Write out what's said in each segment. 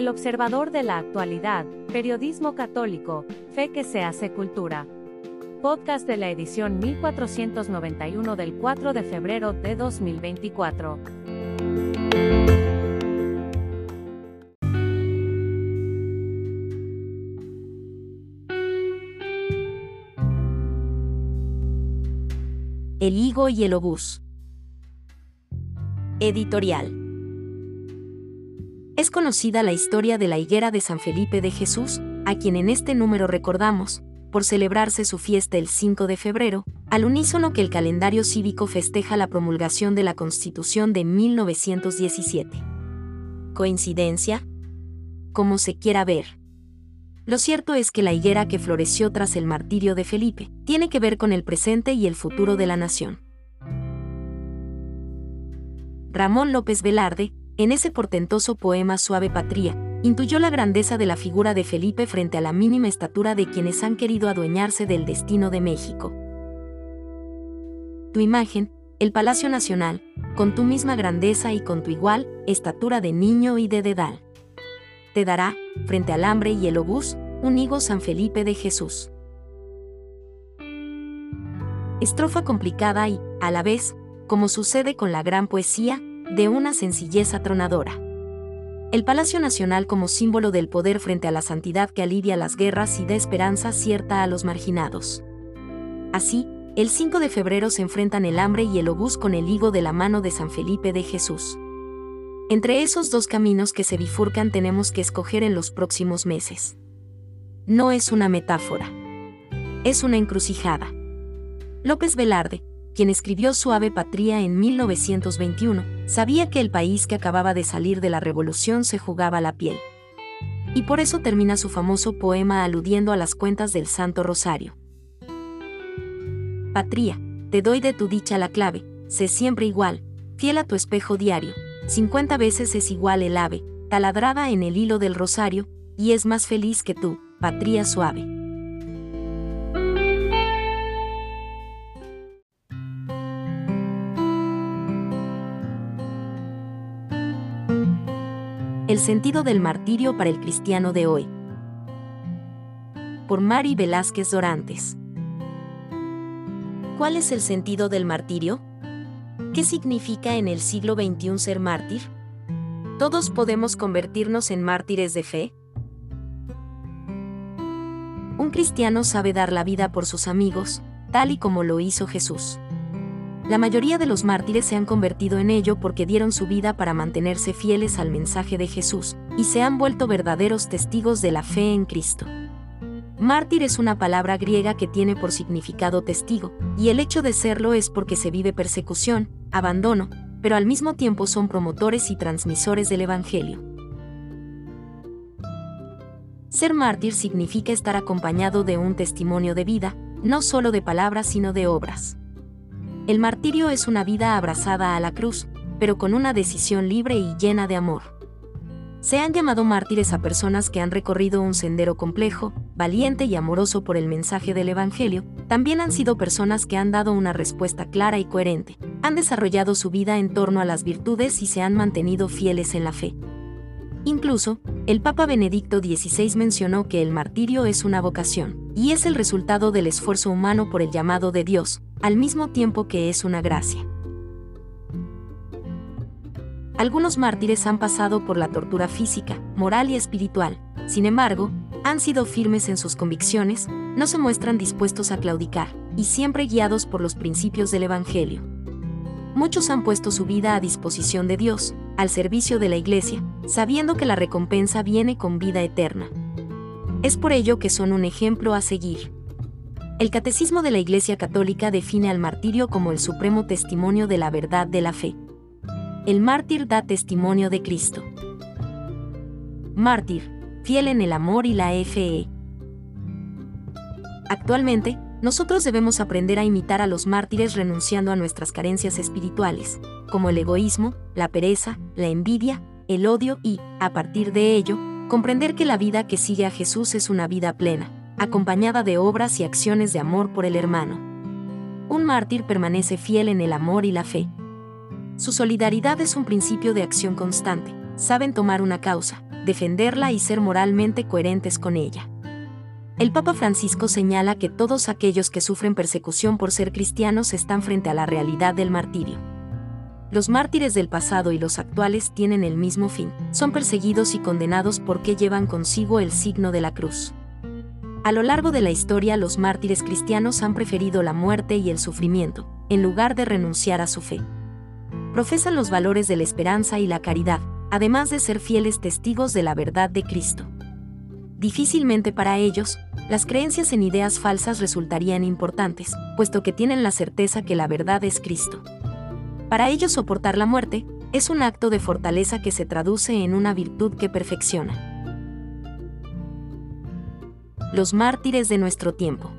El observador de la actualidad, periodismo católico, fe que se hace cultura. Podcast de la edición 1491 del 4 de febrero de 2024. El higo y el obús. Editorial. Es conocida la historia de la higuera de San Felipe de Jesús, a quien en este número recordamos, por celebrarse su fiesta el 5 de febrero, al unísono que el calendario cívico festeja la promulgación de la Constitución de 1917. ¿Coincidencia? Como se quiera ver. Lo cierto es que la higuera que floreció tras el martirio de Felipe tiene que ver con el presente y el futuro de la nación. Ramón López Velarde, en ese portentoso poema Suave Patria, intuyó la grandeza de la figura de Felipe frente a la mínima estatura de quienes han querido adueñarse del destino de México. Tu imagen, el Palacio Nacional, con tu misma grandeza y con tu igual estatura de niño y de dedal. Te dará, frente al hambre y el obús, un higo San Felipe de Jesús. Estrofa complicada y, a la vez, como sucede con la gran poesía, de una sencillez atronadora. El Palacio Nacional como símbolo del poder frente a la santidad que alivia las guerras y da esperanza cierta a los marginados. Así, el 5 de febrero se enfrentan el hambre y el obús con el higo de la mano de San Felipe de Jesús. Entre esos dos caminos que se bifurcan tenemos que escoger en los próximos meses. No es una metáfora. Es una encrucijada. López Velarde, quien escribió Suave Patria en 1921, sabía que el país que acababa de salir de la revolución se jugaba la piel. Y por eso termina su famoso poema aludiendo a las cuentas del Santo Rosario. Patria, te doy de tu dicha la clave, sé siempre igual, fiel a tu espejo diario, 50 veces es igual el ave, taladrada en el hilo del rosario, y es más feliz que tú, patria suave. El sentido del martirio para el cristiano de hoy. Por Mari Velázquez Dorantes. ¿Cuál es el sentido del martirio? ¿Qué significa en el siglo XXI ser mártir? ¿Todos podemos convertirnos en mártires de fe? Un cristiano sabe dar la vida por sus amigos, tal y como lo hizo Jesús. La mayoría de los mártires se han convertido en ello porque dieron su vida para mantenerse fieles al mensaje de Jesús, y se han vuelto verdaderos testigos de la fe en Cristo. Mártir es una palabra griega que tiene por significado testigo, y el hecho de serlo es porque se vive persecución, abandono, pero al mismo tiempo son promotores y transmisores del Evangelio. Ser mártir significa estar acompañado de un testimonio de vida, no solo de palabras sino de obras. El martirio es una vida abrazada a la cruz, pero con una decisión libre y llena de amor. Se han llamado mártires a personas que han recorrido un sendero complejo, valiente y amoroso por el mensaje del Evangelio, también han sido personas que han dado una respuesta clara y coherente, han desarrollado su vida en torno a las virtudes y se han mantenido fieles en la fe. Incluso, el Papa Benedicto XVI mencionó que el martirio es una vocación, y es el resultado del esfuerzo humano por el llamado de Dios, al mismo tiempo que es una gracia. Algunos mártires han pasado por la tortura física, moral y espiritual, sin embargo, han sido firmes en sus convicciones, no se muestran dispuestos a claudicar, y siempre guiados por los principios del Evangelio. Muchos han puesto su vida a disposición de Dios, al servicio de la Iglesia, sabiendo que la recompensa viene con vida eterna. Es por ello que son un ejemplo a seguir. El Catecismo de la Iglesia Católica define al martirio como el supremo testimonio de la verdad de la fe. El mártir da testimonio de Cristo. Mártir, fiel en el amor y la fe. Actualmente, nosotros debemos aprender a imitar a los mártires renunciando a nuestras carencias espirituales, como el egoísmo, la pereza, la envidia, el odio y, a partir de ello, comprender que la vida que sigue a Jesús es una vida plena, acompañada de obras y acciones de amor por el hermano. Un mártir permanece fiel en el amor y la fe. Su solidaridad es un principio de acción constante, saben tomar una causa, defenderla y ser moralmente coherentes con ella. El Papa Francisco señala que todos aquellos que sufren persecución por ser cristianos están frente a la realidad del martirio. Los mártires del pasado y los actuales tienen el mismo fin, son perseguidos y condenados porque llevan consigo el signo de la cruz. A lo largo de la historia los mártires cristianos han preferido la muerte y el sufrimiento, en lugar de renunciar a su fe. Profesan los valores de la esperanza y la caridad, además de ser fieles testigos de la verdad de Cristo. Difícilmente para ellos, las creencias en ideas falsas resultarían importantes, puesto que tienen la certeza que la verdad es Cristo. Para ellos soportar la muerte es un acto de fortaleza que se traduce en una virtud que perfecciona los mártires de nuestro tiempo.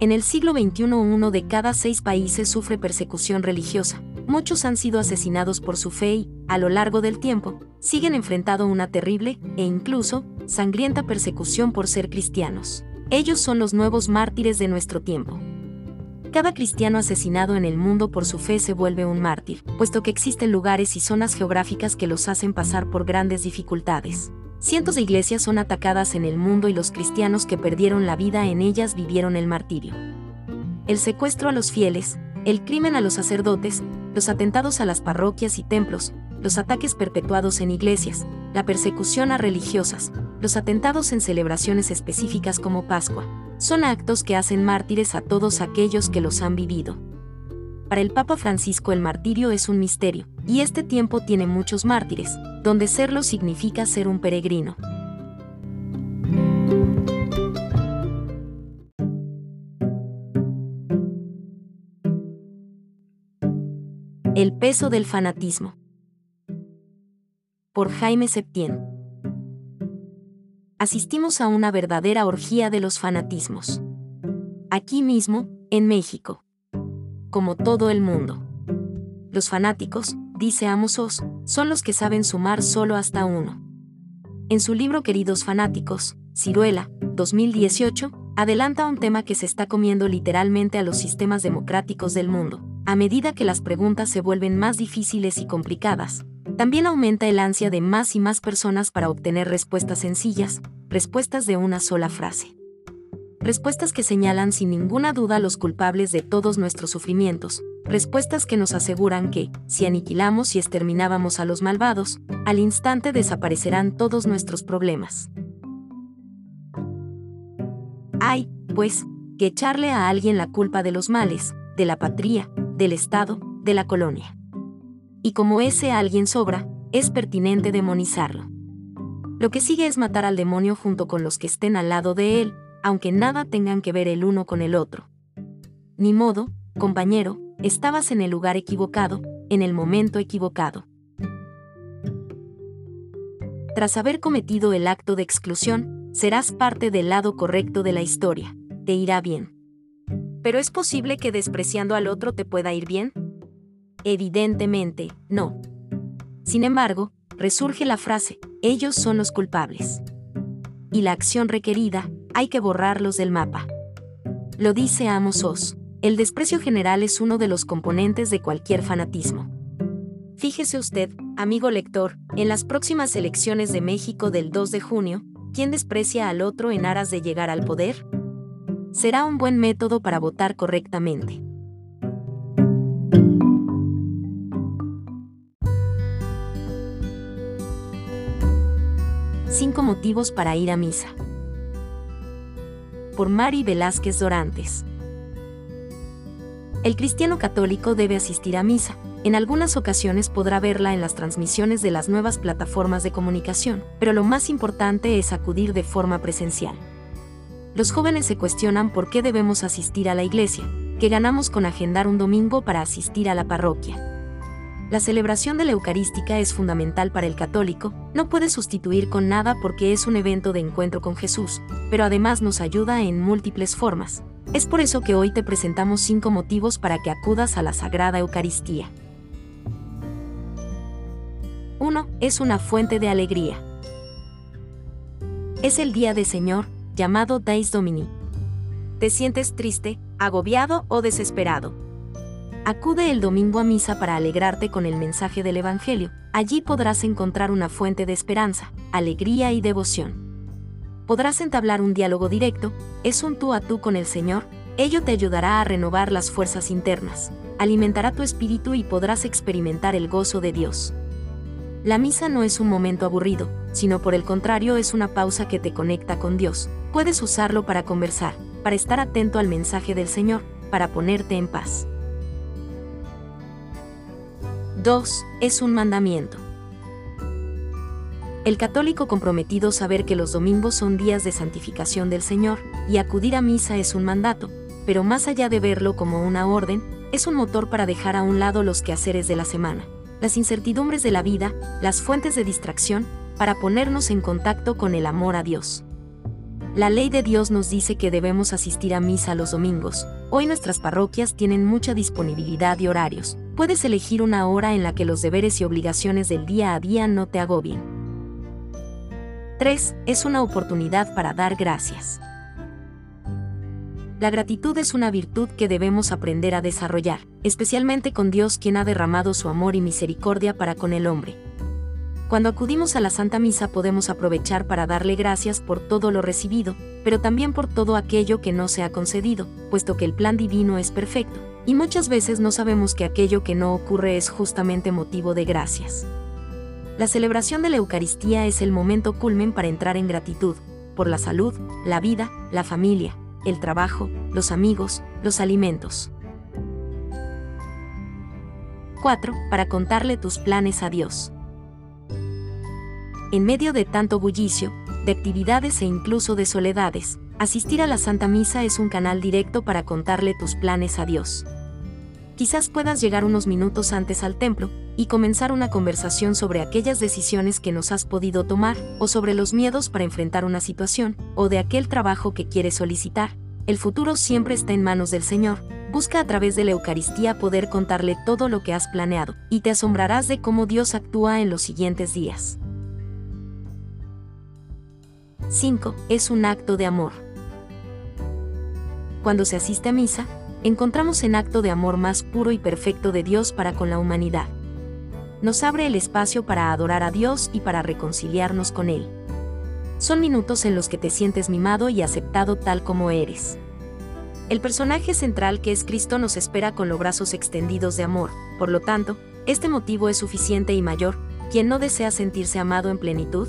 En el siglo XXI uno de cada seis países sufre persecución religiosa. Muchos han sido asesinados por su fe y, a lo largo del tiempo, siguen enfrentando una terrible, e incluso, sangrienta persecución por ser cristianos. Ellos son los nuevos mártires de nuestro tiempo. Cada cristiano asesinado en el mundo por su fe se vuelve un mártir, puesto que existen lugares y zonas geográficas que los hacen pasar por grandes dificultades. Cientos de iglesias son atacadas en el mundo y los cristianos que perdieron la vida en ellas vivieron el martirio. El secuestro a los fieles, el crimen a los sacerdotes, los atentados a las parroquias y templos, los ataques perpetuados en iglesias, la persecución a religiosas, los atentados en celebraciones específicas como Pascua, son actos que hacen mártires a todos aquellos que los han vivido. Para el Papa Francisco el martirio es un misterio, y este tiempo tiene muchos mártires, donde serlo significa ser un peregrino. El peso del fanatismo. Por Jaime Septién. Asistimos a una verdadera orgía de los fanatismos. Aquí mismo, en México como todo el mundo. Los fanáticos, dice Amos son los que saben sumar solo hasta uno. En su libro Queridos Fanáticos, Ciruela, 2018, adelanta un tema que se está comiendo literalmente a los sistemas democráticos del mundo. A medida que las preguntas se vuelven más difíciles y complicadas, también aumenta el ansia de más y más personas para obtener respuestas sencillas, respuestas de una sola frase respuestas que señalan sin ninguna duda a los culpables de todos nuestros sufrimientos, respuestas que nos aseguran que, si aniquilamos y exterminábamos a los malvados, al instante desaparecerán todos nuestros problemas. Hay, pues, que echarle a alguien la culpa de los males, de la patria, del Estado, de la colonia. Y como ese alguien sobra, es pertinente demonizarlo. Lo que sigue es matar al demonio junto con los que estén al lado de él, aunque nada tengan que ver el uno con el otro. Ni modo, compañero, estabas en el lugar equivocado, en el momento equivocado. Tras haber cometido el acto de exclusión, serás parte del lado correcto de la historia, te irá bien. ¿Pero es posible que despreciando al otro te pueda ir bien? Evidentemente, no. Sin embargo, resurge la frase, ellos son los culpables. Y la acción requerida, hay que borrarlos del mapa. Lo dice Amos Oz. El desprecio general es uno de los componentes de cualquier fanatismo. Fíjese usted, amigo lector, en las próximas elecciones de México del 2 de junio, ¿quién desprecia al otro en aras de llegar al poder? Será un buen método para votar correctamente. Cinco motivos para ir a misa por Mari Velázquez Dorantes. El cristiano católico debe asistir a misa. En algunas ocasiones podrá verla en las transmisiones de las nuevas plataformas de comunicación, pero lo más importante es acudir de forma presencial. Los jóvenes se cuestionan por qué debemos asistir a la iglesia, que ganamos con agendar un domingo para asistir a la parroquia. La celebración de la Eucarística es fundamental para el católico, no puede sustituir con nada porque es un evento de encuentro con Jesús, pero además nos ayuda en múltiples formas. Es por eso que hoy te presentamos cinco motivos para que acudas a la Sagrada Eucaristía. 1. Es una fuente de alegría. Es el día de Señor, llamado Dais Domini. ¿Te sientes triste, agobiado o desesperado? Acude el domingo a misa para alegrarte con el mensaje del Evangelio. Allí podrás encontrar una fuente de esperanza, alegría y devoción. Podrás entablar un diálogo directo, es un tú a tú con el Señor, ello te ayudará a renovar las fuerzas internas, alimentará tu espíritu y podrás experimentar el gozo de Dios. La misa no es un momento aburrido, sino por el contrario es una pausa que te conecta con Dios. Puedes usarlo para conversar, para estar atento al mensaje del Señor, para ponerte en paz. 2. Es un mandamiento. El católico comprometido saber que los domingos son días de santificación del Señor, y acudir a misa es un mandato, pero más allá de verlo como una orden, es un motor para dejar a un lado los quehaceres de la semana, las incertidumbres de la vida, las fuentes de distracción, para ponernos en contacto con el amor a Dios. La ley de Dios nos dice que debemos asistir a misa los domingos. Hoy nuestras parroquias tienen mucha disponibilidad y horarios. Puedes elegir una hora en la que los deberes y obligaciones del día a día no te agobien. 3. Es una oportunidad para dar gracias. La gratitud es una virtud que debemos aprender a desarrollar, especialmente con Dios quien ha derramado su amor y misericordia para con el hombre. Cuando acudimos a la Santa Misa podemos aprovechar para darle gracias por todo lo recibido, pero también por todo aquello que no se ha concedido, puesto que el plan divino es perfecto, y muchas veces no sabemos que aquello que no ocurre es justamente motivo de gracias. La celebración de la Eucaristía es el momento culmen para entrar en gratitud, por la salud, la vida, la familia, el trabajo, los amigos, los alimentos. 4. Para contarle tus planes a Dios. En medio de tanto bullicio, de actividades e incluso de soledades, asistir a la Santa Misa es un canal directo para contarle tus planes a Dios. Quizás puedas llegar unos minutos antes al templo y comenzar una conversación sobre aquellas decisiones que nos has podido tomar, o sobre los miedos para enfrentar una situación, o de aquel trabajo que quieres solicitar. El futuro siempre está en manos del Señor. Busca a través de la Eucaristía poder contarle todo lo que has planeado, y te asombrarás de cómo Dios actúa en los siguientes días. 5. Es un acto de amor. Cuando se asiste a misa, encontramos en acto de amor más puro y perfecto de Dios para con la humanidad. Nos abre el espacio para adorar a Dios y para reconciliarnos con Él. Son minutos en los que te sientes mimado y aceptado tal como eres. El personaje central que es Cristo nos espera con los brazos extendidos de amor, por lo tanto, este motivo es suficiente y mayor, quien no desea sentirse amado en plenitud,